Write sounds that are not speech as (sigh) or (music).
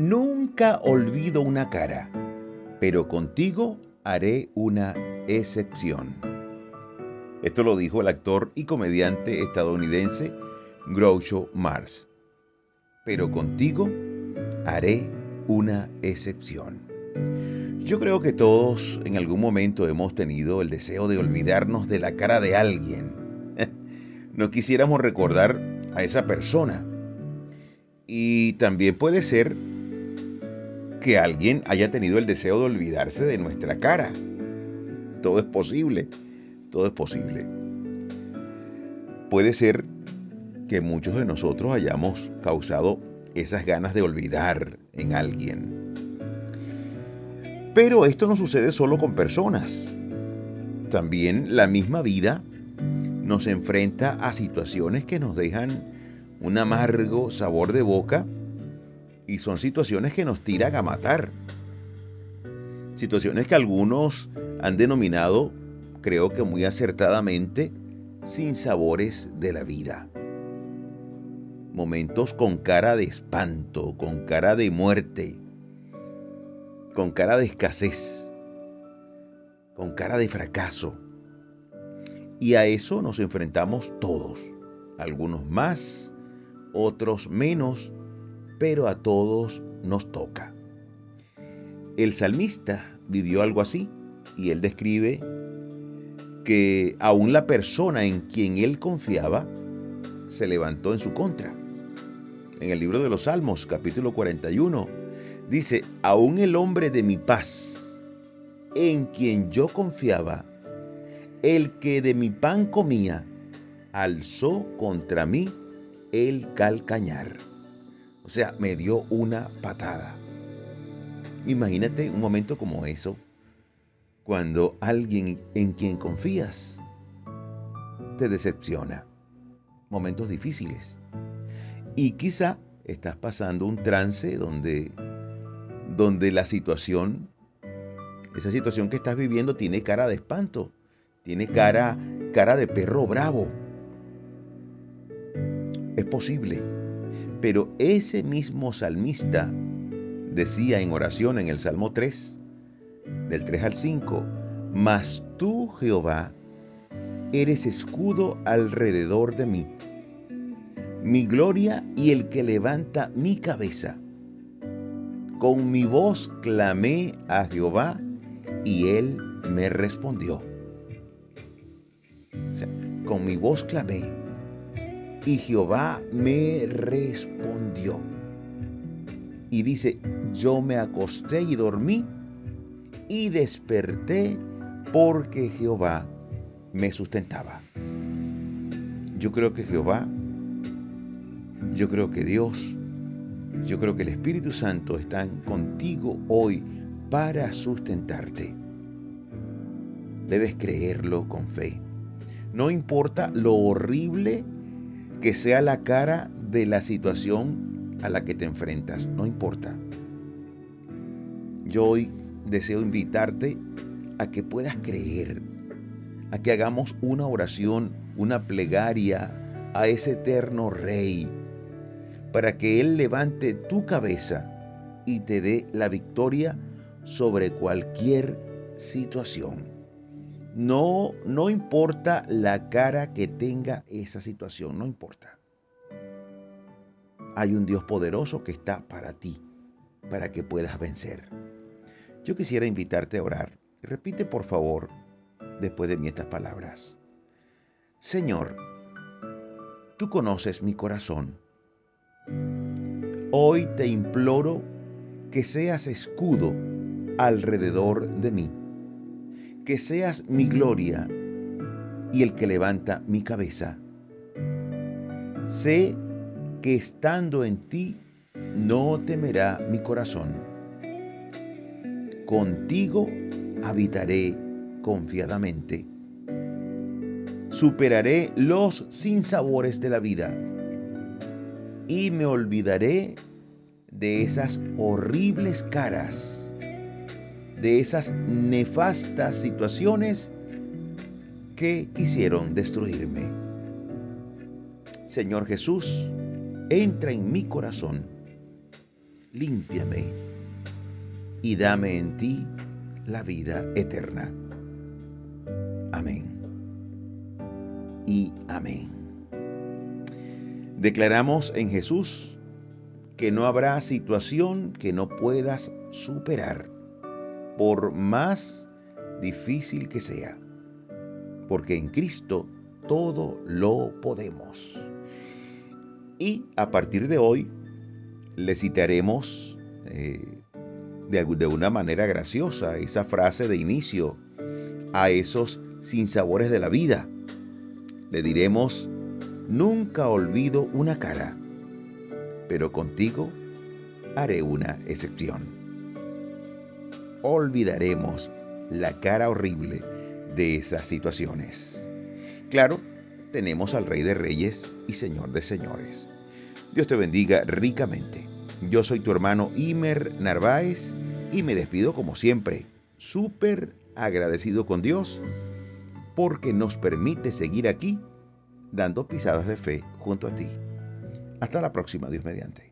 Nunca olvido una cara, pero contigo haré una excepción. Esto lo dijo el actor y comediante estadounidense Groucho Mars. Pero contigo haré una excepción. Yo creo que todos en algún momento hemos tenido el deseo de olvidarnos de la cara de alguien. (laughs) no quisiéramos recordar a esa persona. Y también puede ser que alguien haya tenido el deseo de olvidarse de nuestra cara. Todo es posible, todo es posible. Puede ser que muchos de nosotros hayamos causado esas ganas de olvidar en alguien. Pero esto no sucede solo con personas. También la misma vida nos enfrenta a situaciones que nos dejan un amargo sabor de boca y son situaciones que nos tiran a matar. Situaciones que algunos han denominado, creo que muy acertadamente, sin sabores de la vida. Momentos con cara de espanto, con cara de muerte, con cara de escasez, con cara de fracaso. Y a eso nos enfrentamos todos, algunos más, otros menos, pero a todos nos toca. El salmista vivió algo así y él describe que aún la persona en quien él confiaba se levantó en su contra. En el libro de los Salmos, capítulo 41, dice, aún el hombre de mi paz, en quien yo confiaba, el que de mi pan comía, alzó contra mí el calcañar. O sea, me dio una patada. Imagínate un momento como eso, cuando alguien en quien confías te decepciona. Momentos difíciles. Y quizá estás pasando un trance donde, donde la situación, esa situación que estás viviendo tiene cara de espanto, tiene cara, cara de perro bravo. Es posible pero ese mismo salmista decía en oración en el Salmo 3, del 3 al 5, Mas tú, Jehová, eres escudo alrededor de mí, mi gloria y el que levanta mi cabeza. Con mi voz clamé a Jehová y él me respondió. con mi voz clamé y Jehová me respondió. Y dice, yo me acosté y dormí y desperté porque Jehová me sustentaba. Yo creo que Jehová, yo creo que Dios, yo creo que el Espíritu Santo están contigo hoy para sustentarte. Debes creerlo con fe. No importa lo horrible que sea la cara de la situación a la que te enfrentas, no importa. Yo hoy deseo invitarte a que puedas creer, a que hagamos una oración, una plegaria a ese eterno Rey, para que Él levante tu cabeza y te dé la victoria sobre cualquier situación. No, no importa la cara que tenga esa situación, no importa. Hay un Dios poderoso que está para ti, para que puedas vencer. Yo quisiera invitarte a orar. Repite por favor después de mí estas palabras. Señor, tú conoces mi corazón. Hoy te imploro que seas escudo alrededor de mí que seas mi gloria y el que levanta mi cabeza. Sé que estando en ti no temerá mi corazón. Contigo habitaré confiadamente. Superaré los sinsabores de la vida y me olvidaré de esas horribles caras de esas nefastas situaciones que quisieron destruirme. Señor Jesús, entra en mi corazón. límpiame y dame en ti la vida eterna. Amén. Y amén. Declaramos en Jesús que no habrá situación que no puedas superar, por más difícil que sea, porque en Cristo todo lo podemos. Y a partir de hoy le citaremos eh, de, de una manera graciosa esa frase de inicio a esos sinsabores de la vida. Le diremos, nunca olvido una cara, pero contigo haré una excepción. Olvidaremos la cara horrible de esas situaciones. Claro, tenemos al Rey de Reyes y Señor de Señores. Dios te bendiga ricamente. Yo soy tu hermano Imer Narváez y me despido como siempre, súper agradecido con Dios porque nos permite seguir aquí dando pisadas de fe junto a ti. Hasta la próxima, Dios mediante.